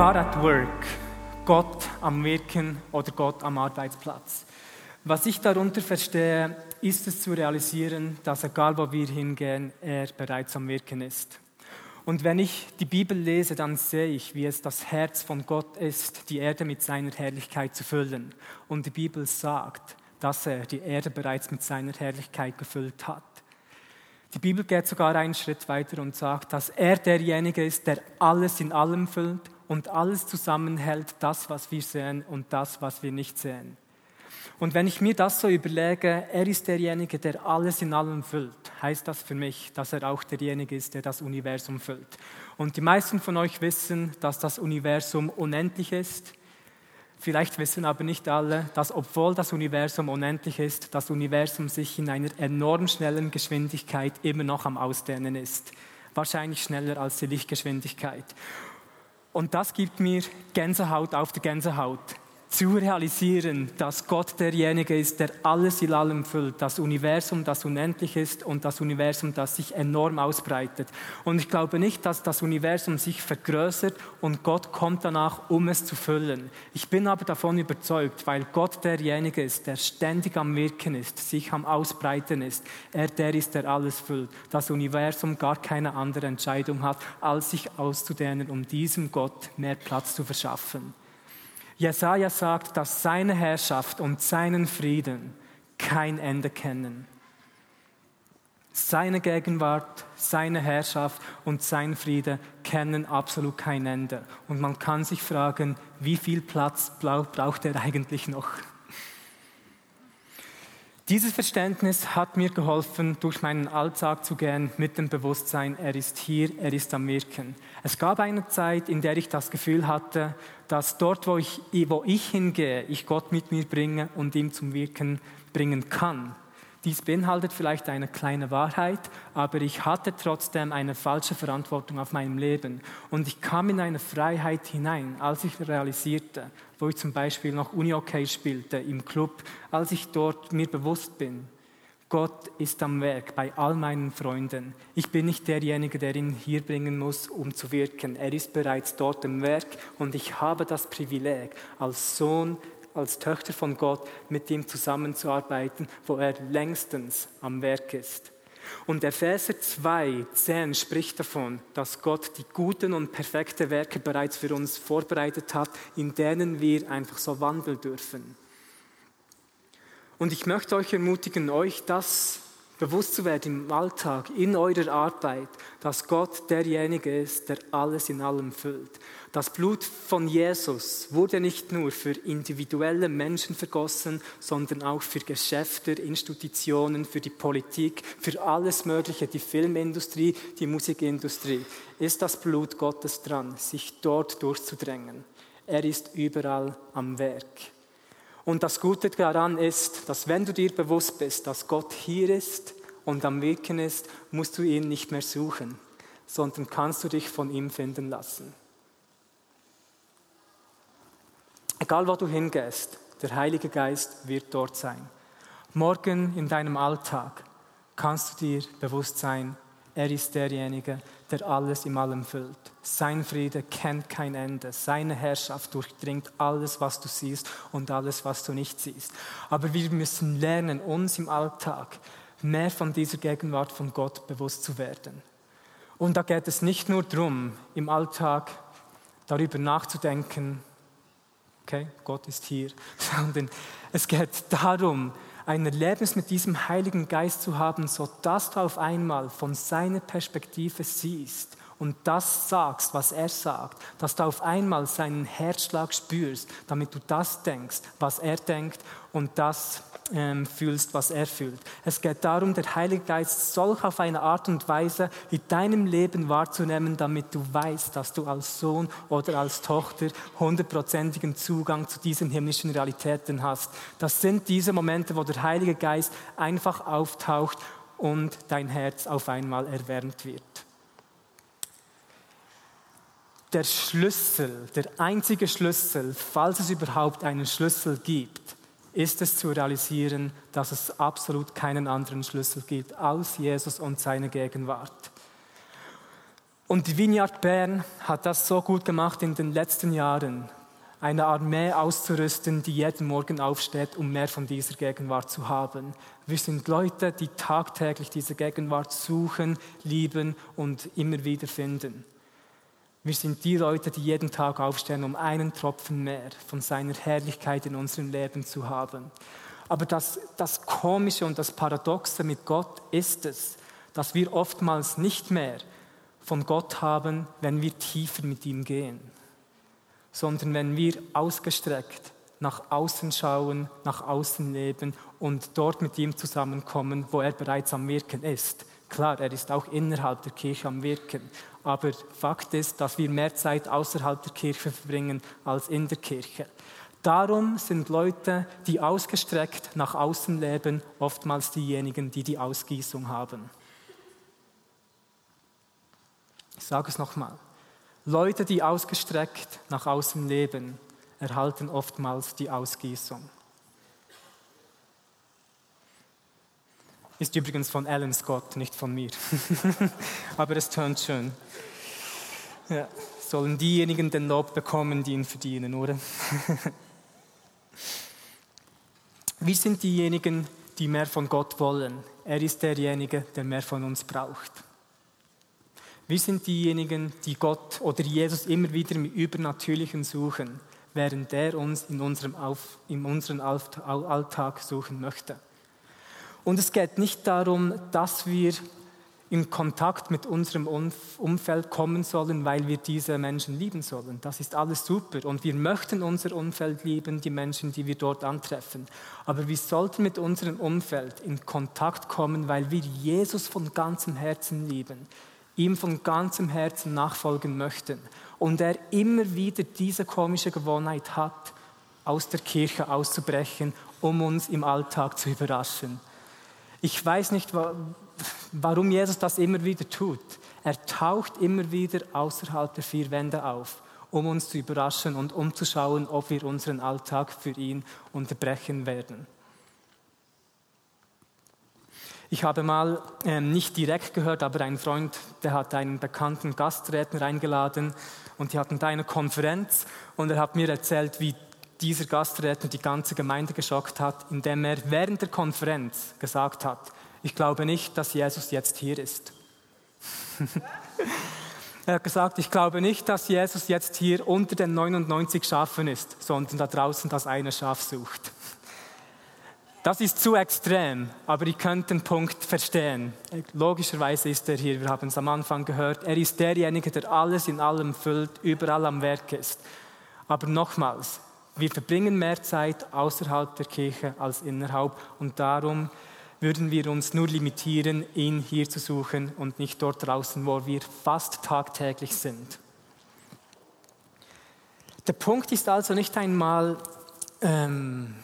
God at work, Gott am Wirken oder Gott am Arbeitsplatz. Was ich darunter verstehe, ist es zu realisieren, dass egal wo wir hingehen, er bereits am Wirken ist. Und wenn ich die Bibel lese, dann sehe ich, wie es das Herz von Gott ist, die Erde mit seiner Herrlichkeit zu füllen. Und die Bibel sagt, dass er die Erde bereits mit seiner Herrlichkeit gefüllt hat. Die Bibel geht sogar einen Schritt weiter und sagt, dass er derjenige ist, der alles in allem füllt und alles zusammenhält, das, was wir sehen und das, was wir nicht sehen. Und wenn ich mir das so überlege, er ist derjenige, der alles in allem füllt, heißt das für mich, dass er auch derjenige ist, der das Universum füllt. Und die meisten von euch wissen, dass das Universum unendlich ist. Vielleicht wissen aber nicht alle, dass obwohl das Universum unendlich ist, das Universum sich in einer enorm schnellen Geschwindigkeit immer noch am Ausdehnen ist. Wahrscheinlich schneller als die Lichtgeschwindigkeit. Und das gibt mir Gänsehaut auf der Gänsehaut zu realisieren, dass Gott derjenige ist, der alles in allem füllt, das Universum, das unendlich ist und das Universum, das sich enorm ausbreitet. Und ich glaube nicht, dass das Universum sich vergrößert und Gott kommt danach, um es zu füllen. Ich bin aber davon überzeugt, weil Gott derjenige ist, der ständig am Wirken ist, sich am Ausbreiten ist. Er der ist, der alles füllt. Das Universum gar keine andere Entscheidung hat, als sich auszudehnen, um diesem Gott mehr Platz zu verschaffen. Jesaja sagt, dass seine Herrschaft und seinen Frieden kein Ende kennen. Seine Gegenwart, seine Herrschaft und sein Friede kennen absolut kein Ende. Und man kann sich fragen, wie viel Platz braucht er eigentlich noch? Dieses Verständnis hat mir geholfen, durch meinen Alltag zu gehen mit dem Bewusstsein, er ist hier, er ist am Wirken. Es gab eine Zeit, in der ich das Gefühl hatte, dass dort, wo ich, wo ich hingehe, ich Gott mit mir bringe und ihm zum Wirken bringen kann. Dies beinhaltet vielleicht eine kleine Wahrheit, aber ich hatte trotzdem eine falsche Verantwortung auf meinem Leben. Und ich kam in eine Freiheit hinein, als ich realisierte, wo ich zum Beispiel noch Uni-Okay spielte im Club, als ich dort mir bewusst bin, Gott ist am Werk bei all meinen Freunden. Ich bin nicht derjenige, der ihn hier bringen muss, um zu wirken. Er ist bereits dort im Werk und ich habe das Privileg, als Sohn als Töchter von Gott mit ihm zusammenzuarbeiten, wo er längstens am Werk ist. Und Epheser 2, 10 spricht davon, dass Gott die guten und perfekten Werke bereits für uns vorbereitet hat, in denen wir einfach so wandeln dürfen. Und ich möchte euch ermutigen, euch das bewusst zu werden im Alltag, in eurer Arbeit, dass Gott derjenige ist, der alles in allem füllt. Das Blut von Jesus wurde nicht nur für individuelle Menschen vergossen, sondern auch für Geschäfte, Institutionen, für die Politik, für alles Mögliche, die Filmindustrie, die Musikindustrie. Ist das Blut Gottes dran, sich dort durchzudrängen? Er ist überall am Werk. Und das Gute daran ist, dass wenn du dir bewusst bist, dass Gott hier ist und am Wirken ist, musst du ihn nicht mehr suchen, sondern kannst du dich von ihm finden lassen. Egal wo du hingehst, der Heilige Geist wird dort sein. Morgen in deinem Alltag kannst du dir bewusst sein, er ist derjenige, der alles im Allem füllt. Sein Friede kennt kein Ende. Seine Herrschaft durchdringt alles, was du siehst und alles, was du nicht siehst. Aber wir müssen lernen, uns im Alltag mehr von dieser Gegenwart von Gott bewusst zu werden. Und da geht es nicht nur darum, im Alltag darüber nachzudenken, okay, Gott ist hier, sondern es geht darum, ein Erlebnis mit diesem Heiligen Geist zu haben, sodass du auf einmal von seiner Perspektive siehst und das sagst, was er sagt, dass du auf einmal seinen Herzschlag spürst, damit du das denkst, was er denkt und das ähm, fühlst, was er fühlt. Es geht darum, der Heilige Geist solch auf eine Art und Weise in deinem Leben wahrzunehmen, damit du weißt, dass du als Sohn oder als Tochter hundertprozentigen Zugang zu diesen himmlischen Realitäten hast. Das sind diese Momente, wo der Heilige Geist einfach auftaucht und dein Herz auf einmal erwärmt wird. Der Schlüssel, der einzige Schlüssel, falls es überhaupt einen Schlüssel gibt, ist es zu realisieren, dass es absolut keinen anderen Schlüssel gibt als Jesus und seine Gegenwart. Und die Vineyard Bern hat das so gut gemacht in den letzten Jahren, eine Armee auszurüsten, die jeden Morgen aufsteht, um mehr von dieser Gegenwart zu haben. Wir sind Leute, die tagtäglich diese Gegenwart suchen, lieben und immer wieder finden. Wir sind die Leute, die jeden Tag aufstehen, um einen Tropfen mehr von seiner Herrlichkeit in unserem Leben zu haben. Aber das, das Komische und das Paradoxe mit Gott ist es, dass wir oftmals nicht mehr von Gott haben, wenn wir tiefer mit ihm gehen, sondern wenn wir ausgestreckt nach außen schauen, nach außen leben und dort mit ihm zusammenkommen, wo er bereits am Wirken ist. Klar, er ist auch innerhalb der Kirche am Wirken, aber Fakt ist, dass wir mehr Zeit außerhalb der Kirche verbringen als in der Kirche. Darum sind Leute, die ausgestreckt nach außen leben, oftmals diejenigen, die die Ausgießung haben. Ich sage es nochmal. Leute, die ausgestreckt nach außen leben, erhalten oftmals die Ausgießung. Ist übrigens von Alan Scott, nicht von mir. Aber es tönt schön. Ja, sollen diejenigen den Lob bekommen, die ihn verdienen, oder? Wir sind diejenigen, die mehr von Gott wollen. Er ist derjenige, der mehr von uns braucht. Wir sind diejenigen, die Gott oder Jesus immer wieder mit Übernatürlichen suchen, während er uns in unserem, Auf, in unserem Alltag suchen möchte. Und es geht nicht darum, dass wir in Kontakt mit unserem Umfeld kommen sollen, weil wir diese Menschen lieben sollen. Das ist alles super und wir möchten unser Umfeld lieben, die Menschen, die wir dort antreffen. Aber wir sollten mit unserem Umfeld in Kontakt kommen, weil wir Jesus von ganzem Herzen lieben, ihm von ganzem Herzen nachfolgen möchten und er immer wieder diese komische Gewohnheit hat, aus der Kirche auszubrechen, um uns im Alltag zu überraschen. Ich weiß nicht, warum Jesus das immer wieder tut. Er taucht immer wieder außerhalb der vier Wände auf, um uns zu überraschen und um zu schauen, ob wir unseren Alltag für ihn unterbrechen werden. Ich habe mal ähm, nicht direkt gehört, aber ein Freund, der hat einen bekannten Gastredner eingeladen und die hatten da eine Konferenz und er hat mir erzählt, wie dieser Gastredner die ganze Gemeinde geschockt hat, indem er während der Konferenz gesagt hat, ich glaube nicht, dass Jesus jetzt hier ist. er hat gesagt, ich glaube nicht, dass Jesus jetzt hier unter den 99 Schafen ist, sondern da draußen das eine Schaf sucht. Das ist zu extrem, aber ihr könnt den Punkt verstehen. Logischerweise ist er hier, wir haben es am Anfang gehört, er ist derjenige, der alles in allem füllt, überall am Werk ist. Aber nochmals, wir verbringen mehr Zeit außerhalb der Kirche als innerhalb und darum würden wir uns nur limitieren, ihn hier zu suchen und nicht dort draußen, wo wir fast tagtäglich sind. Der Punkt ist also nicht einmal ähm,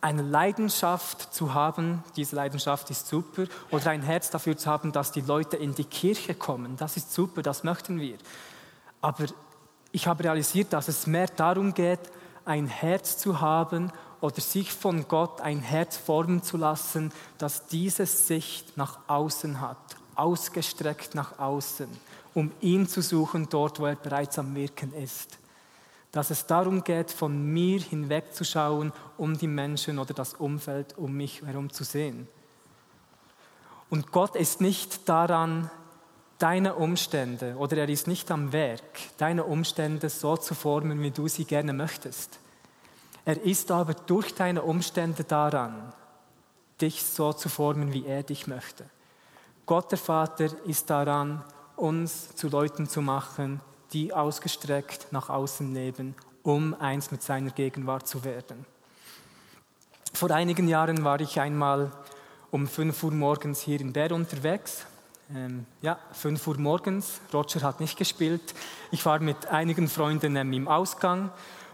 eine Leidenschaft zu haben, diese Leidenschaft ist super, oder ein Herz dafür zu haben, dass die Leute in die Kirche kommen, das ist super, das möchten wir. Aber ich habe realisiert, dass es mehr darum geht, ein Herz zu haben oder sich von Gott ein Herz formen zu lassen, das diese Sicht nach außen hat, ausgestreckt nach außen, um ihn zu suchen dort, wo er bereits am Wirken ist. Dass es darum geht, von mir hinwegzuschauen, um die Menschen oder das Umfeld um mich herum zu sehen. Und Gott ist nicht daran, deine Umstände oder er ist nicht am Werk, deine Umstände so zu formen, wie du sie gerne möchtest. Er ist aber durch deine Umstände daran, dich so zu formen, wie er dich möchte. Gott der Vater ist daran, uns zu Leuten zu machen, die ausgestreckt nach außen leben, um eins mit seiner Gegenwart zu werden. Vor einigen Jahren war ich einmal um 5 Uhr morgens hier in Bern unterwegs. Ähm, ja, 5 Uhr morgens. Roger hat nicht gespielt. Ich war mit einigen Freunden ähm, im Ausgang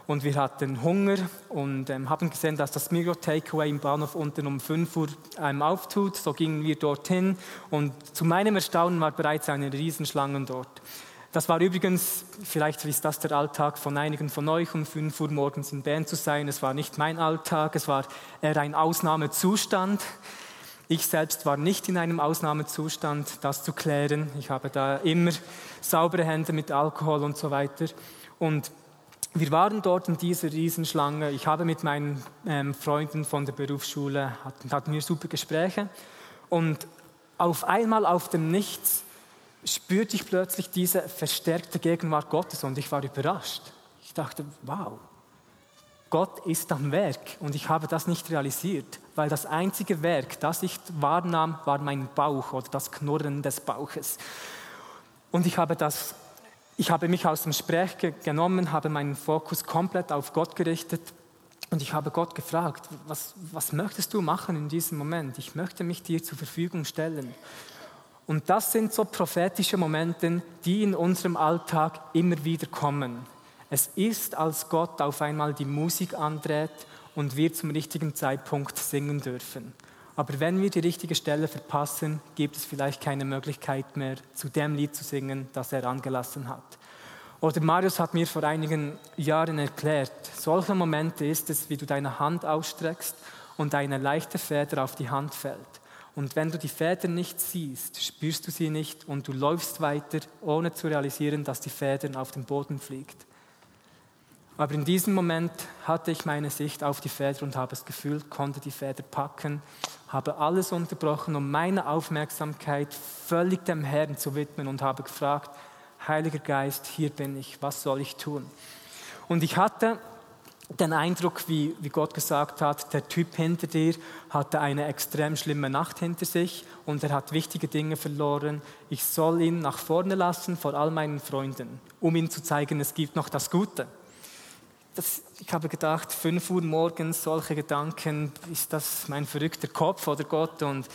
und wir hatten Hunger und ähm, haben gesehen, dass das Migros Takeaway im Bahnhof unten um 5 Uhr ähm, auftut. So gingen wir dorthin und zu meinem Erstaunen war bereits eine Riesenschlange dort. Das war übrigens, vielleicht ist das der Alltag von einigen von euch, um 5 Uhr morgens in Bern zu sein. Es war nicht mein Alltag, es war eher ein Ausnahmezustand. Ich selbst war nicht in einem Ausnahmezustand, das zu klären. Ich habe da immer saubere Hände mit Alkohol und so weiter. Und wir waren dort in dieser Riesenschlange. Ich habe mit meinen ähm, Freunden von der Berufsschule, hatten, hatten wir super Gespräche. Und auf einmal auf dem Nichts spürte ich plötzlich diese verstärkte Gegenwart Gottes und ich war überrascht. Ich dachte, wow, Gott ist am Werk und ich habe das nicht realisiert, weil das einzige Werk, das ich wahrnahm, war mein Bauch oder das Knurren des Bauches. Und ich habe, das, ich habe mich aus dem Gespräch genommen, habe meinen Fokus komplett auf Gott gerichtet und ich habe Gott gefragt, was, was möchtest du machen in diesem Moment? Ich möchte mich dir zur Verfügung stellen. Und das sind so prophetische Momente, die in unserem Alltag immer wieder kommen. Es ist, als Gott auf einmal die Musik andreht und wir zum richtigen Zeitpunkt singen dürfen. Aber wenn wir die richtige Stelle verpassen, gibt es vielleicht keine Möglichkeit mehr, zu dem Lied zu singen, das er angelassen hat. Oder Marius hat mir vor einigen Jahren erklärt, solche Momente ist es, wie du deine Hand ausstreckst und eine leichte Feder auf die Hand fällt. Und wenn du die Feder nicht siehst, spürst du sie nicht und du läufst weiter, ohne zu realisieren, dass die Feder auf den Boden fliegt. Aber in diesem Moment hatte ich meine Sicht auf die Feder und habe es gefühlt, konnte die Feder packen, habe alles unterbrochen, um meine Aufmerksamkeit völlig dem Herrn zu widmen und habe gefragt, Heiliger Geist, hier bin ich, was soll ich tun? Und ich hatte den Eindruck, wie, wie Gott gesagt hat, der Typ hinter dir hatte eine extrem schlimme Nacht hinter sich und er hat wichtige Dinge verloren. Ich soll ihn nach vorne lassen vor all meinen Freunden, um ihm zu zeigen, es gibt noch das Gute. Das, ich habe gedacht, 5 Uhr morgens solche Gedanken, ist das mein verrückter Kopf oder Gott? Und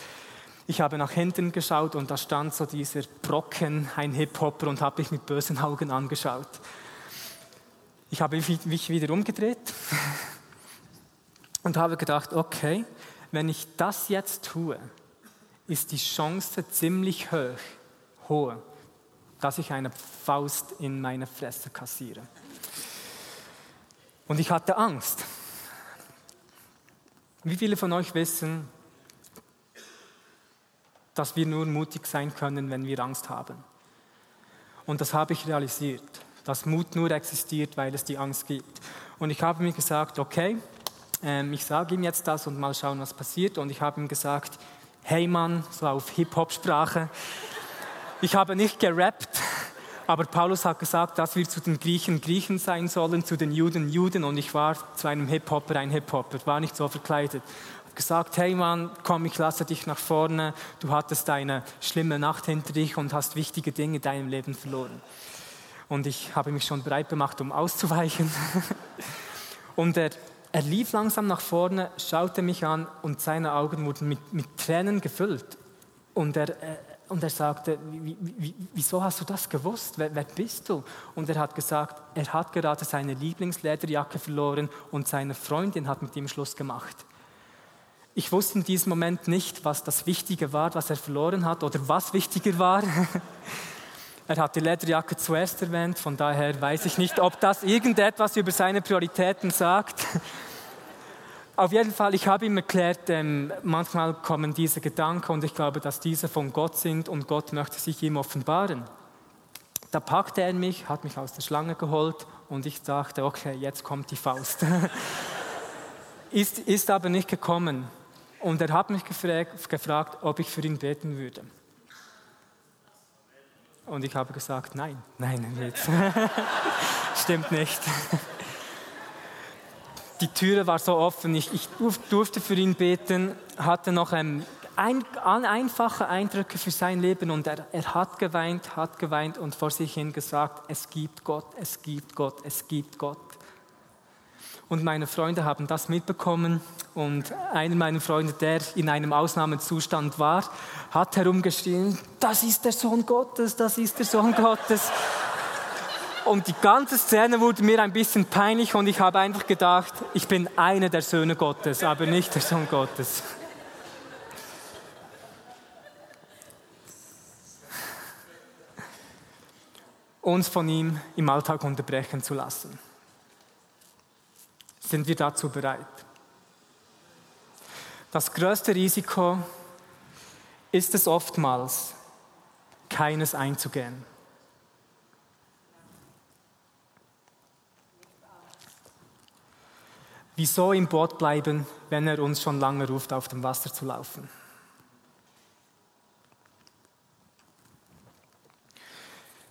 ich habe nach hinten geschaut und da stand so dieser Brocken, ein Hip-Hopper und habe mich mit bösen Augen angeschaut. Ich habe mich wieder umgedreht und habe gedacht, okay, wenn ich das jetzt tue, ist die Chance ziemlich hoch, hoch, dass ich eine Faust in meine Fresse kassiere. Und ich hatte Angst. Wie viele von euch wissen, dass wir nur mutig sein können, wenn wir Angst haben? Und das habe ich realisiert dass Mut nur existiert, weil es die Angst gibt. Und ich habe mir gesagt, okay, ähm, ich sage ihm jetzt das und mal schauen, was passiert. Und ich habe ihm gesagt, hey Mann, so auf Hip-Hop-Sprache. Ich habe nicht gerappt, aber Paulus hat gesagt, dass wir zu den Griechen Griechen sein sollen, zu den Juden Juden. Und ich war zu einem Hip-Hopper ein Hip-Hopper, war nicht so verkleidet. Habe gesagt, hey Mann, komm, ich lasse dich nach vorne. Du hattest eine schlimme Nacht hinter dich und hast wichtige Dinge in deinem Leben verloren und ich habe mich schon bereit gemacht, um auszuweichen. und er, er lief langsam nach vorne, schaute mich an und seine Augen wurden mit, mit Tränen gefüllt. Und er, und er sagte, wie, wie, wieso hast du das gewusst? Wer, wer, bist du? Und er hat gesagt, er hat gerade seine Lieblingslederjacke verloren und seine Freundin hat mit ihm Schluss gemacht. Ich wusste in diesem Moment nicht, was das Wichtige war, was er verloren hat oder was wichtiger war. Er hat die Lederjacke zuerst erwähnt, von daher weiß ich nicht, ob das irgendetwas über seine Prioritäten sagt. Auf jeden Fall, ich habe ihm erklärt, ähm, manchmal kommen diese Gedanken und ich glaube, dass diese von Gott sind und Gott möchte sich ihm offenbaren. Da packte er mich, hat mich aus der Schlange geholt und ich dachte, okay, jetzt kommt die Faust. ist, ist aber nicht gekommen. Und er hat mich gefragt, gefragt, ob ich für ihn beten würde. Und ich habe gesagt, nein, nein, jetzt. Stimmt nicht. Die Türe war so offen, ich, ich durfte für ihn beten, hatte noch ein, ein, einfache Eindrücke für sein Leben und er, er hat geweint, hat geweint und vor sich hin gesagt, es gibt Gott, es gibt Gott, es gibt Gott. Und meine Freunde haben das mitbekommen. Und einer meiner Freunde, der in einem Ausnahmezustand war, hat herumgeschrien, das ist der Sohn Gottes, das ist der Sohn Gottes. Und die ganze Szene wurde mir ein bisschen peinlich und ich habe einfach gedacht, ich bin einer der Söhne Gottes, aber nicht der Sohn Gottes. Uns von ihm im Alltag unterbrechen zu lassen. Sind wir dazu bereit? Das größte Risiko ist es oftmals, keines einzugehen. Wieso im Boot bleiben, wenn er uns schon lange ruft, auf dem Wasser zu laufen?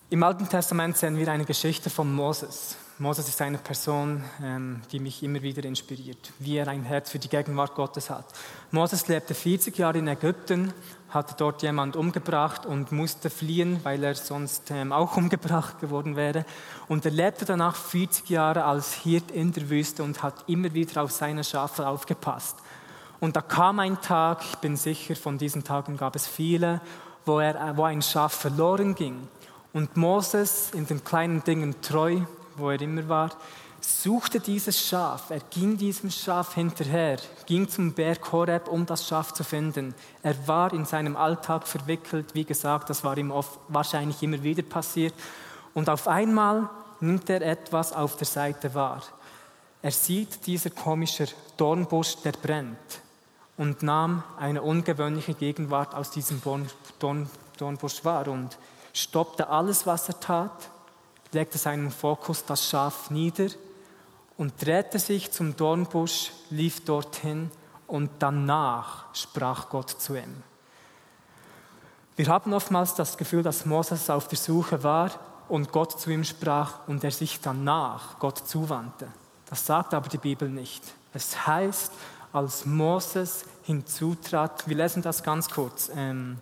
Im Alten Testament sehen wir eine Geschichte von Moses. Moses ist eine Person, ähm, die mich immer wieder inspiriert, wie er ein Herz für die Gegenwart Gottes hat. Moses lebte 40 Jahre in Ägypten, hatte dort jemand umgebracht und musste fliehen, weil er sonst ähm, auch umgebracht geworden wäre. Und er lebte danach 40 Jahre als Hirt in der Wüste und hat immer wieder auf seine Schafe aufgepasst. Und da kam ein Tag, ich bin sicher, von diesen Tagen gab es viele, wo, er, wo ein Schaf verloren ging. Und Moses in den kleinen Dingen treu wo er immer war, suchte dieses Schaf. Er ging diesem Schaf hinterher, ging zum Berg Horeb, um das Schaf zu finden. Er war in seinem Alltag verwickelt, wie gesagt, das war ihm oft, wahrscheinlich immer wieder passiert. Und auf einmal nimmt er etwas auf der Seite wahr. Er sieht dieser komische Dornbusch, der brennt, und nahm eine ungewöhnliche Gegenwart aus diesem Dornbusch wahr und stoppte alles, was er tat legte seinen Fokus das Schaf nieder und drehte sich zum Dornbusch, lief dorthin und danach sprach Gott zu ihm. Wir haben oftmals das Gefühl, dass Moses auf der Suche war und Gott zu ihm sprach und er sich danach Gott zuwandte. Das sagt aber die Bibel nicht. Es heißt, als Moses hinzutrat, wir lesen das ganz kurz, ähm,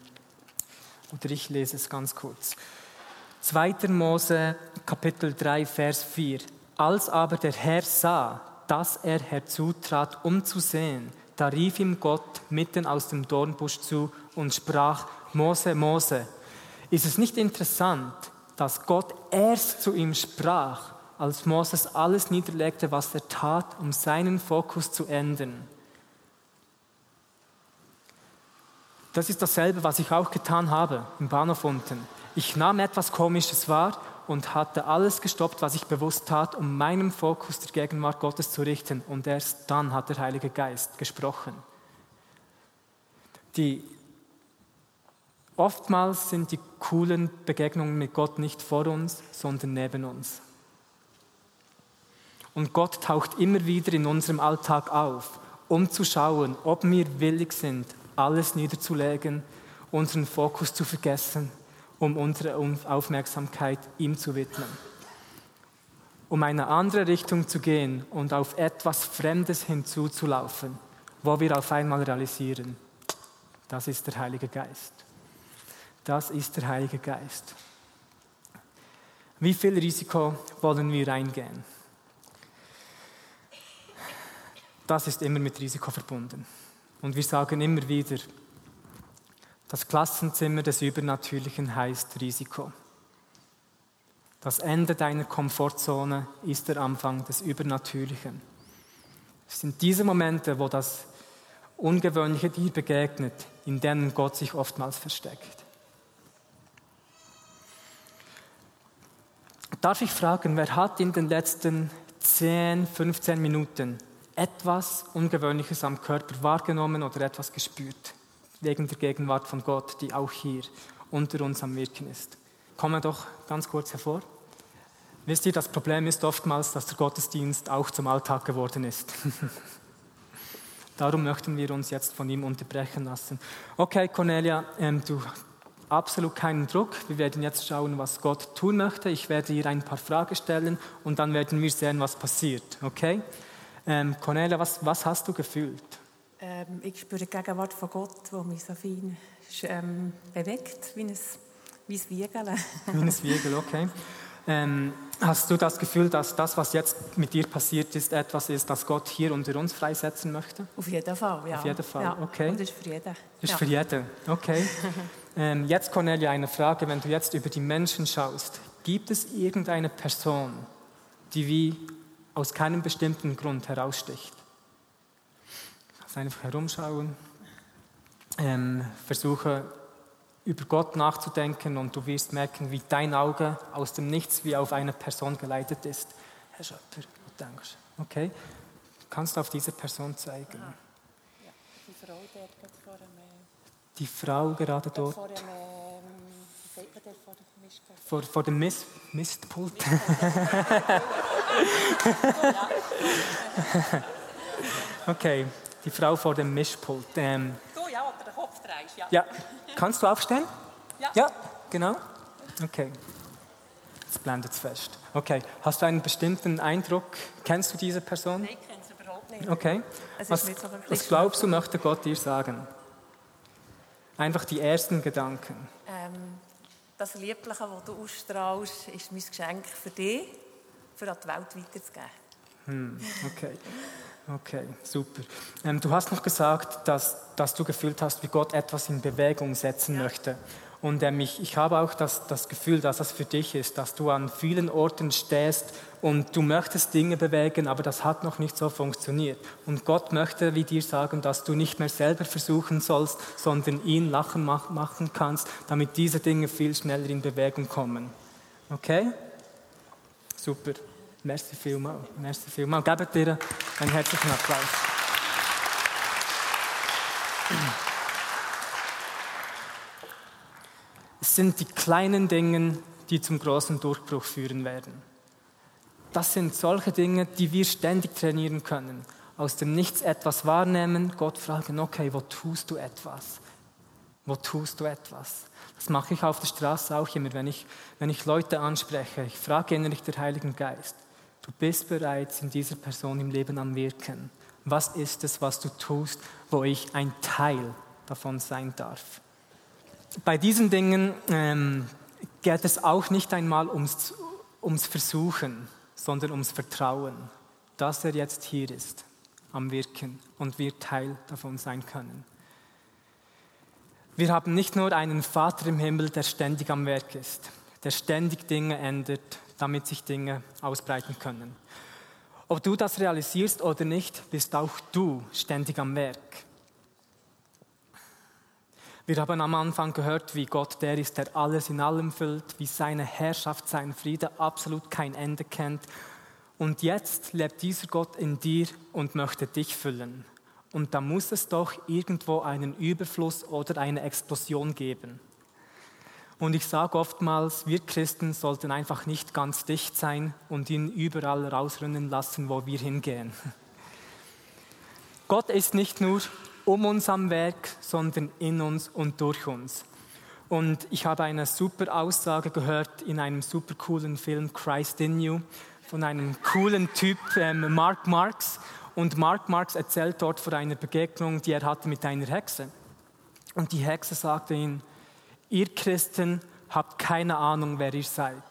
oder ich lese es ganz kurz. 2. Mose Kapitel 3, Vers 4. Als aber der Herr sah, dass er herzutrat, um zu sehen, da rief ihm Gott mitten aus dem Dornbusch zu und sprach, Mose, Mose. Ist es nicht interessant, dass Gott erst zu ihm sprach, als Moses alles niederlegte, was er tat, um seinen Fokus zu ändern? Das ist dasselbe, was ich auch getan habe im Bahnhof unten. Ich nahm etwas Komisches wahr und hatte alles gestoppt, was ich bewusst tat, um meinen Fokus der Gegenwart Gottes zu richten. Und erst dann hat der Heilige Geist gesprochen. Die, oftmals sind die coolen Begegnungen mit Gott nicht vor uns, sondern neben uns. Und Gott taucht immer wieder in unserem Alltag auf, um zu schauen, ob wir willig sind, alles niederzulegen, unseren Fokus zu vergessen um unsere Aufmerksamkeit ihm zu widmen. Um eine andere Richtung zu gehen und auf etwas Fremdes hinzuzulaufen, wo wir auf einmal realisieren, das ist der Heilige Geist. Das ist der Heilige Geist. Wie viel Risiko wollen wir eingehen? Das ist immer mit Risiko verbunden. Und wir sagen immer wieder, das Klassenzimmer des Übernatürlichen heißt Risiko. Das Ende deiner Komfortzone ist der Anfang des Übernatürlichen. Es sind diese Momente, wo das Ungewöhnliche dir begegnet, in denen Gott sich oftmals versteckt. Darf ich fragen, wer hat in den letzten 10, 15 Minuten etwas Ungewöhnliches am Körper wahrgenommen oder etwas gespürt? Wegen der Gegenwart von Gott, die auch hier unter uns am Wirken ist. Kommen wir doch ganz kurz hervor. Wisst ihr, das Problem ist oftmals, dass der Gottesdienst auch zum Alltag geworden ist. Darum möchten wir uns jetzt von ihm unterbrechen lassen. Okay, Cornelia, ähm, du absolut keinen Druck. Wir werden jetzt schauen, was Gott tun möchte. Ich werde ihr ein paar Fragen stellen und dann werden wir sehen, was passiert. Okay? Ähm, Cornelia, was, was hast du gefühlt? Ähm, ich spüre die Gegenwart von Gott, die mich so fein ähm, bewegt, wie ein, wie ein Wiegel. Wie ein Wiegel, okay. Ähm, hast du das Gefühl, dass das, was jetzt mit dir passiert ist, etwas ist, das Gott hier unter uns freisetzen möchte? Auf jeden Fall, ja. Auf jeden Fall, ja. okay. Und das ist für jeden. Das ist ja. für jeden, okay. ähm, jetzt, Cornelia, eine Frage, wenn du jetzt über die Menschen schaust. Gibt es irgendeine Person, die wie aus keinem bestimmten Grund heraussticht? Einfach herumschauen, ähm, versuche über Gott nachzudenken und du wirst merken, wie dein Auge aus dem Nichts wie auf eine Person geleitet ist. Herr Schöpfer, du denkst, okay, du kannst auf diese Person zeigen. Ja, die Frau dort gerade vor dem, Die Frau gerade dort? vor dem, vor, vor dem Mist, Mistpult. okay, die Frau vor dem Mischpult. Ähm, Du, ja, oder den Kopf drehst, ja. ja, kannst du aufstehen? Ja. Ja, genau. Okay. Jetzt blendet es fest. Okay, hast du einen bestimmten Eindruck? Kennst du diese Person? Nein, ich kenne es überhaupt nicht. Okay. Was, was glaubst du, möchte Gott dir sagen? Einfach die ersten Gedanken. Ähm, das Liebliche, das du ausstrahlst, ist mein Geschenk für dich, für an die Welt weiterzugeben. Hm, okay, okay, super. Ähm, du hast noch gesagt, dass, dass du gefühlt hast, wie Gott etwas in Bewegung setzen möchte. Und ähm, ich, ich habe auch das, das Gefühl, dass das für dich ist, dass du an vielen Orten stehst und du möchtest Dinge bewegen, aber das hat noch nicht so funktioniert. Und Gott möchte wie dir sagen, dass du nicht mehr selber versuchen sollst, sondern ihn lachen mach, machen kannst, damit diese Dinge viel schneller in Bewegung kommen. Okay? Super. Merci vielmals. Merci vielmals. Gebt dir einen herzlichen Applaus. Es sind die kleinen Dinge, die zum großen Durchbruch führen werden. Das sind solche Dinge, die wir ständig trainieren können. Aus dem Nichts etwas wahrnehmen, Gott fragen, okay, wo tust du etwas? Wo tust du etwas? Das mache ich auf der Straße auch immer, wenn ich, wenn ich Leute anspreche. Ich frage innerlich der Heiligen Geist, du bist bereits in dieser Person im Leben am Wirken. Was ist es, was du tust, wo ich ein Teil davon sein darf? Bei diesen Dingen ähm, geht es auch nicht einmal ums, ums Versuchen, sondern ums Vertrauen, dass er jetzt hier ist, am Wirken und wir Teil davon sein können. Wir haben nicht nur einen Vater im Himmel, der ständig am Werk ist, der ständig Dinge ändert, damit sich Dinge ausbreiten können. Ob du das realisierst oder nicht, bist auch du ständig am Werk. Wir haben am Anfang gehört, wie Gott der ist, der alles in allem füllt, wie seine Herrschaft, sein Friede absolut kein Ende kennt. Und jetzt lebt dieser Gott in dir und möchte dich füllen. Und da muss es doch irgendwo einen Überfluss oder eine Explosion geben. Und ich sage oftmals, wir Christen sollten einfach nicht ganz dicht sein und ihn überall rausrennen lassen, wo wir hingehen. Gott ist nicht nur um uns am Werk, sondern in uns und durch uns. Und ich habe eine super Aussage gehört in einem super coolen Film Christ in You von einem coolen Typ, ähm, Mark Marx. Und Mark Marx erzählt dort von einer Begegnung, die er hatte mit einer Hexe. Und die Hexe sagte ihm, ihr Christen habt keine Ahnung, wer ihr seid.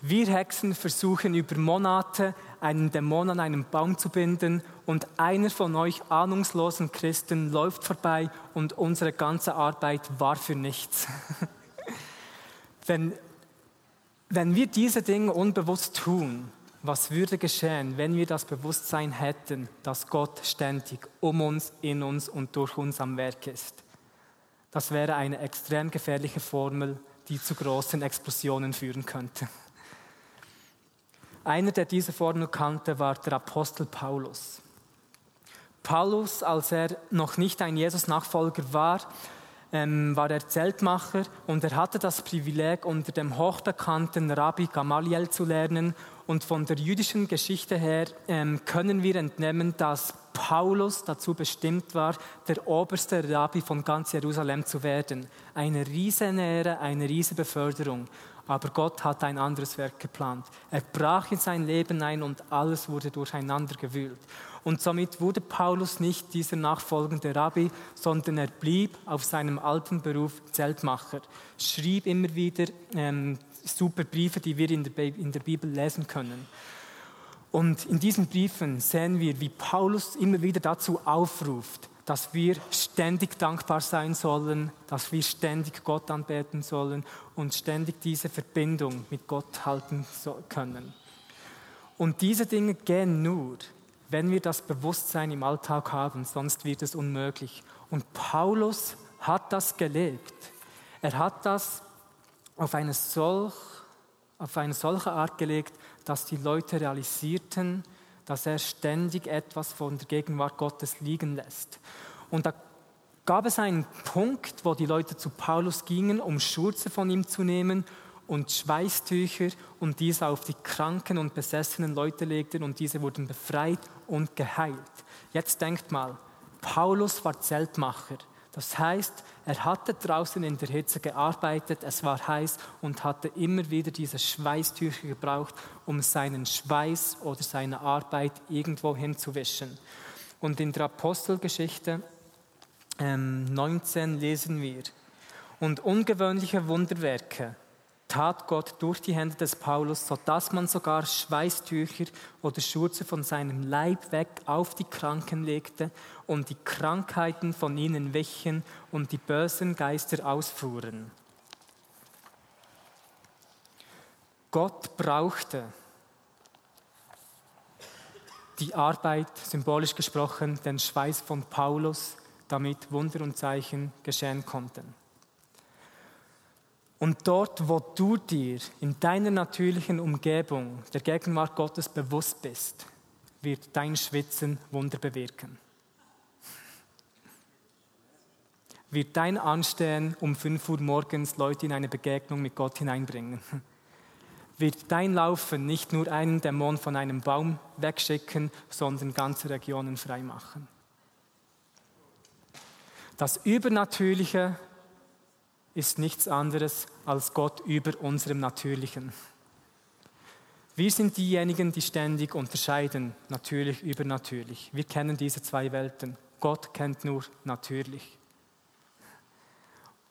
Wir Hexen versuchen über Monate einen Dämon an einen Baum zu binden und einer von euch ahnungslosen Christen läuft vorbei und unsere ganze Arbeit war für nichts. wenn, wenn wir diese Dinge unbewusst tun, was würde geschehen, wenn wir das Bewusstsein hätten, dass Gott ständig um uns, in uns und durch uns am Werk ist? Das wäre eine extrem gefährliche Formel, die zu großen Explosionen führen könnte. Einer, der diese Formel kannte, war der Apostel Paulus. Paulus, als er noch nicht ein Jesus-Nachfolger war, ähm, war er Zeltmacher und er hatte das Privileg, unter dem hochbekannten Rabbi Gamaliel zu lernen. Und von der jüdischen Geschichte her ähm, können wir entnehmen, dass Paulus dazu bestimmt war, der oberste Rabbi von ganz Jerusalem zu werden. Eine riesen Ehre, eine riesen Beförderung. Aber Gott hat ein anderes Werk geplant. Er brach in sein Leben ein und alles wurde durcheinander gewühlt. Und somit wurde Paulus nicht dieser nachfolgende Rabbi, sondern er blieb auf seinem alten Beruf Zeltmacher, schrieb immer wieder ähm, super Briefe, die wir in der, in der Bibel lesen können. Und in diesen Briefen sehen wir, wie Paulus immer wieder dazu aufruft, dass wir ständig dankbar sein sollen, dass wir ständig Gott anbeten sollen und ständig diese Verbindung mit Gott halten können. Und diese Dinge gehen nur, wenn wir das Bewusstsein im Alltag haben, sonst wird es unmöglich. Und Paulus hat das gelebt. Er hat das auf eine, solch, auf eine solche Art gelegt, dass die Leute realisierten, dass er ständig etwas von der Gegenwart Gottes liegen lässt. Und da gab es einen Punkt, wo die Leute zu Paulus gingen, um Schurze von ihm zu nehmen und Schweißtücher und diese auf die kranken und besessenen Leute legten und diese wurden befreit und geheilt. Jetzt denkt mal, Paulus war Zeltmacher. Das heißt, er hatte draußen in der Hitze gearbeitet, es war heiß und hatte immer wieder diese Schweißtücher gebraucht, um seinen Schweiß oder seine Arbeit irgendwo hinzuwischen. Und in der Apostelgeschichte ähm, 19 lesen wir, und ungewöhnliche Wunderwerke tat Gott durch die Hände des Paulus, so dass man sogar Schweißtücher oder Schurze von seinem Leib weg auf die Kranken legte und die Krankheiten von ihnen wichen und die bösen Geister ausfuhren. Gott brauchte die Arbeit, symbolisch gesprochen, den Schweiß von Paulus, damit Wunder und Zeichen geschehen konnten. Und dort, wo du dir in deiner natürlichen Umgebung der Gegenwart Gottes bewusst bist, wird dein Schwitzen Wunder bewirken. Wird dein Anstehen um 5 Uhr morgens Leute in eine Begegnung mit Gott hineinbringen. Wird dein Laufen nicht nur einen Dämon von einem Baum wegschicken, sondern ganze Regionen freimachen. Das Übernatürliche ist nichts anderes als Gott über unserem Natürlichen. Wir sind diejenigen, die ständig unterscheiden, natürlich, übernatürlich. Wir kennen diese zwei Welten. Gott kennt nur natürlich.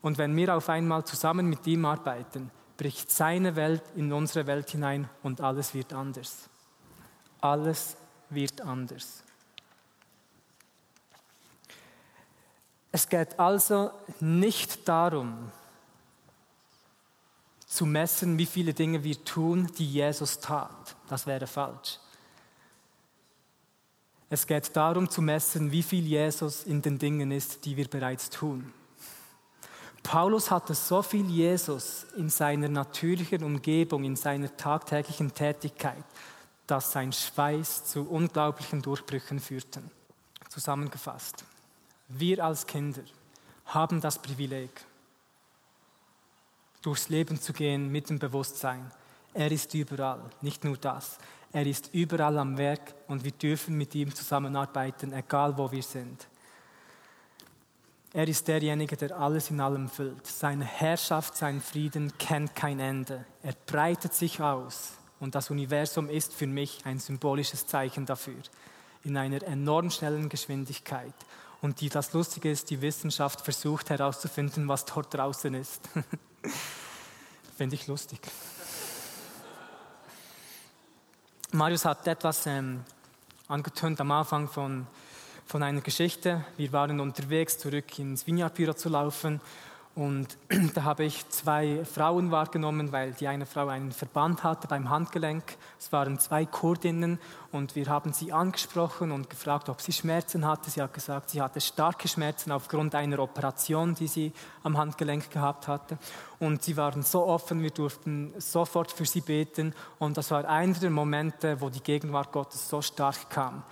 Und wenn wir auf einmal zusammen mit ihm arbeiten, bricht seine Welt in unsere Welt hinein und alles wird anders. Alles wird anders. Es geht also nicht darum, zu messen, wie viele Dinge wir tun, die Jesus tat. Das wäre falsch. Es geht darum zu messen, wie viel Jesus in den Dingen ist, die wir bereits tun. Paulus hatte so viel Jesus in seiner natürlichen Umgebung, in seiner tagtäglichen Tätigkeit, dass sein Schweiß zu unglaublichen Durchbrüchen führte. Zusammengefasst. Wir als Kinder haben das Privileg, durchs Leben zu gehen mit dem Bewusstsein, er ist überall, nicht nur das, er ist überall am Werk und wir dürfen mit ihm zusammenarbeiten, egal wo wir sind. Er ist derjenige, der alles in allem füllt. Seine Herrschaft, sein Frieden kennt kein Ende. Er breitet sich aus und das Universum ist für mich ein symbolisches Zeichen dafür. In einer enorm schnellen Geschwindigkeit. Und die, das Lustige ist, die Wissenschaft versucht herauszufinden, was dort draußen ist. Finde ich lustig. Marius hat etwas ähm, angetönt am Anfang von, von einer Geschichte. Wir waren unterwegs, zurück ins Vineyard-Büro zu laufen und da habe ich zwei Frauen wahrgenommen, weil die eine Frau einen Verband hatte beim Handgelenk. Es waren zwei Kurdinnen und wir haben sie angesprochen und gefragt, ob sie Schmerzen hatte. Sie hat gesagt, sie hatte starke Schmerzen aufgrund einer Operation, die sie am Handgelenk gehabt hatte. Und sie waren so offen, wir durften sofort für sie beten. Und das war einer der Momente, wo die Gegenwart Gottes so stark kam.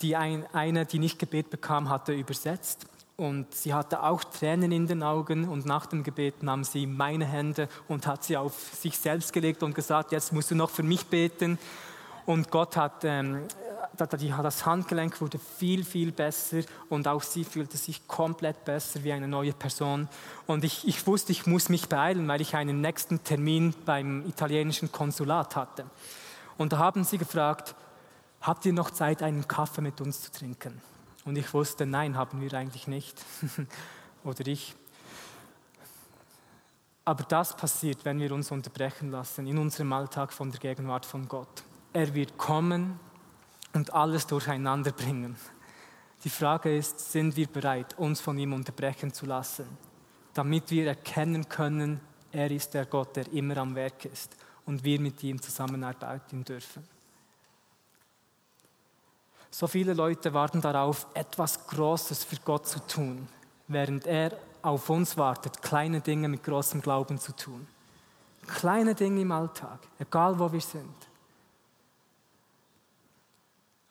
Die eine, die nicht Gebet bekam, hatte übersetzt und sie hatte auch Tränen in den Augen und nach dem Gebet nahm sie meine Hände und hat sie auf sich selbst gelegt und gesagt, jetzt musst du noch für mich beten. Und Gott hat, ähm, das Handgelenk wurde viel, viel besser und auch sie fühlte sich komplett besser wie eine neue Person. Und ich, ich wusste, ich muss mich beeilen, weil ich einen nächsten Termin beim italienischen Konsulat hatte. Und da haben sie gefragt, habt ihr noch Zeit, einen Kaffee mit uns zu trinken? Und ich wusste, nein, haben wir eigentlich nicht. Oder ich. Aber das passiert, wenn wir uns unterbrechen lassen in unserem Alltag von der Gegenwart von Gott. Er wird kommen und alles durcheinander bringen. Die Frage ist, sind wir bereit, uns von ihm unterbrechen zu lassen, damit wir erkennen können, er ist der Gott, der immer am Werk ist und wir mit ihm zusammenarbeiten dürfen. So viele Leute warten darauf, etwas Großes für Gott zu tun, während er auf uns wartet, kleine Dinge mit großem Glauben zu tun. Kleine Dinge im Alltag, egal wo wir sind.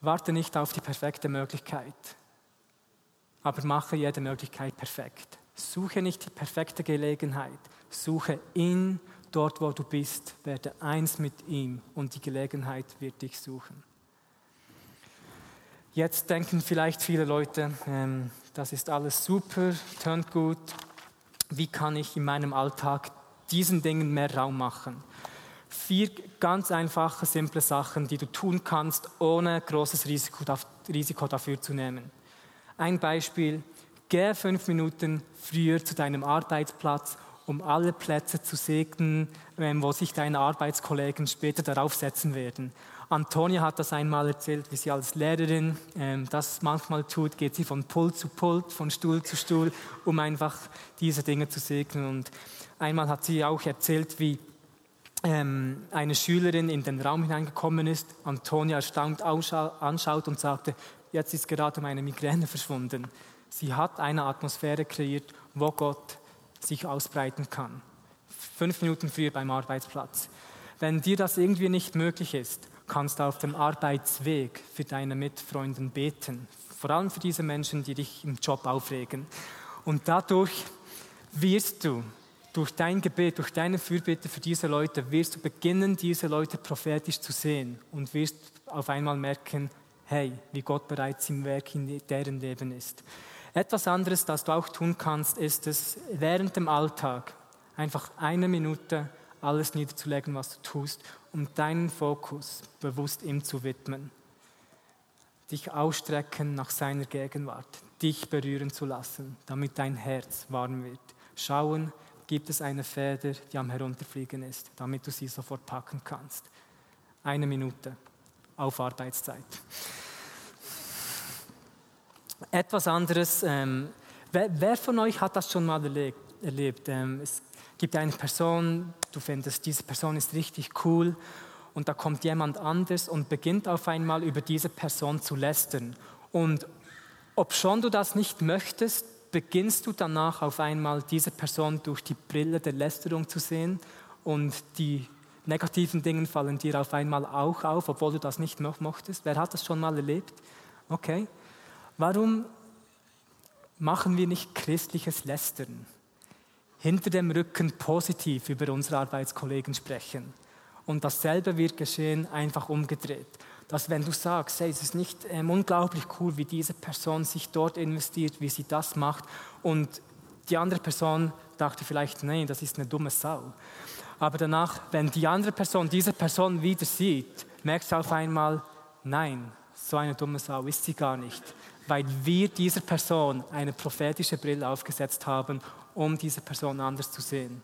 Warte nicht auf die perfekte Möglichkeit, aber mache jede Möglichkeit perfekt. Suche nicht die perfekte Gelegenheit, suche ihn dort, wo du bist, werde eins mit ihm und die Gelegenheit wird dich suchen. Jetzt denken vielleicht viele Leute, ähm, das ist alles super, tönt gut. Wie kann ich in meinem Alltag diesen Dingen mehr Raum machen? Vier ganz einfache, simple Sachen, die du tun kannst, ohne großes Risiko, Risiko dafür zu nehmen. Ein Beispiel, geh fünf Minuten früher zu deinem Arbeitsplatz, um alle Plätze zu segnen, ähm, wo sich deine Arbeitskollegen später darauf setzen werden. Antonia hat das einmal erzählt, wie sie als Lehrerin ähm, das manchmal tut, geht sie von Pult zu Pult, von Stuhl zu Stuhl, um einfach diese Dinge zu segnen. Und einmal hat sie auch erzählt, wie ähm, eine Schülerin in den Raum hineingekommen ist, Antonia erstaunt anschaut und sagte, jetzt ist gerade meine Migräne verschwunden. Sie hat eine Atmosphäre kreiert, wo Gott sich ausbreiten kann. Fünf Minuten früher beim Arbeitsplatz. Wenn dir das irgendwie nicht möglich ist, kannst du auf dem Arbeitsweg für deine Mitfreunden beten. Vor allem für diese Menschen, die dich im Job aufregen. Und dadurch wirst du, durch dein Gebet, durch deine Fürbitte für diese Leute, wirst du beginnen, diese Leute prophetisch zu sehen und wirst auf einmal merken, hey, wie Gott bereits im Werk in deren Leben ist. Etwas anderes, das du auch tun kannst, ist es, während dem Alltag einfach eine Minute alles niederzulegen, was du tust, um deinen Fokus bewusst ihm zu widmen. Dich ausstrecken nach seiner Gegenwart, dich berühren zu lassen, damit dein Herz warm wird. Schauen, gibt es eine Feder, die am Herunterfliegen ist, damit du sie sofort packen kannst. Eine Minute auf Arbeitszeit. Etwas anderes, ähm, wer, wer, von euch hat das schon mal erlebt? Ähm, es gibt eine Person, du findest, diese Person ist richtig cool und da kommt jemand anders und beginnt auf einmal über diese Person zu lästern. Und ob schon du das nicht möchtest, beginnst du danach auf einmal diese Person durch die Brille der Lästerung zu sehen und die negativen Dinge fallen dir auf einmal auch auf, obwohl du das nicht mochtest. Wer hat das schon mal erlebt? Okay. Warum machen wir nicht christliches Lästern? Hinter dem Rücken positiv über unsere Arbeitskollegen sprechen. Und dasselbe wird geschehen, einfach umgedreht. Dass wenn du sagst, hey, es ist nicht ähm, unglaublich cool, wie diese Person sich dort investiert, wie sie das macht, und die andere Person dachte vielleicht, nein, das ist eine dumme Sau. Aber danach, wenn die andere Person diese Person wieder sieht, merkst du auf einmal, nein, so eine dumme Sau ist sie gar nicht weil wir dieser Person eine prophetische Brille aufgesetzt haben, um diese Person anders zu sehen.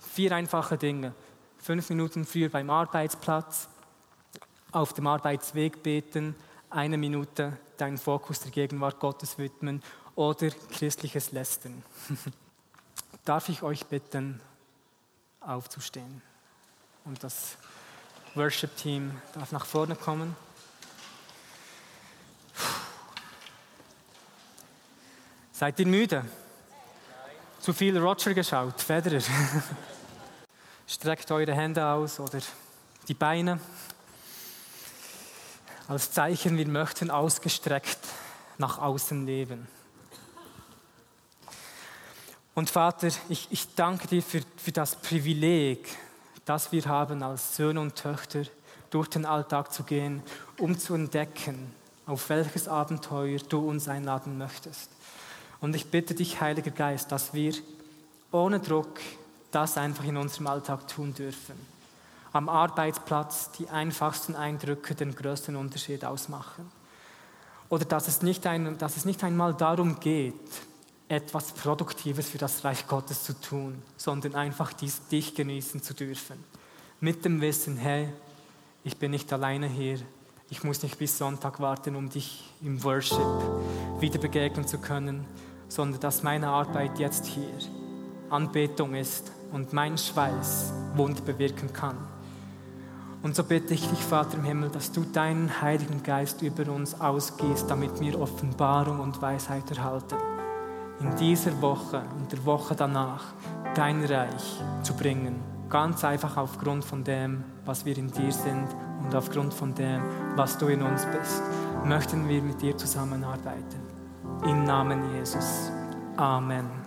Vier einfache Dinge. Fünf Minuten früher beim Arbeitsplatz, auf dem Arbeitsweg beten, eine Minute deinen Fokus der Gegenwart Gottes widmen oder christliches Lästern. Darf ich euch bitten, aufzustehen? Und das Worship-Team darf nach vorne kommen. Seid ihr müde? Zu viel Roger geschaut, Federer. Streckt eure Hände aus oder die Beine. Als Zeichen, wir möchten ausgestreckt nach außen leben. Und Vater, ich, ich danke dir für, für das Privileg, das wir haben als Söhne und Töchter durch den Alltag zu gehen, um zu entdecken, auf welches Abenteuer du uns einladen möchtest. Und ich bitte dich, Heiliger Geist, dass wir ohne Druck das einfach in unserem Alltag tun dürfen. Am Arbeitsplatz die einfachsten Eindrücke den größten Unterschied ausmachen. Oder dass es nicht, ein, dass es nicht einmal darum geht, etwas Produktives für das Reich Gottes zu tun, sondern einfach dies, dich genießen zu dürfen. Mit dem Wissen, hey, ich bin nicht alleine hier, ich muss nicht bis Sonntag warten, um dich im Worship wieder begegnen zu können, sondern dass meine Arbeit jetzt hier Anbetung ist und mein Schweiß Wunder bewirken kann. Und so bitte ich dich, Vater im Himmel, dass du deinen Heiligen Geist über uns ausgehst, damit wir Offenbarung und Weisheit erhalten. In dieser Woche und der Woche danach dein Reich zu bringen. Ganz einfach aufgrund von dem, was wir in dir sind und aufgrund von dem, was du in uns bist, möchten wir mit dir zusammenarbeiten. Im Namen Jesus. Amen.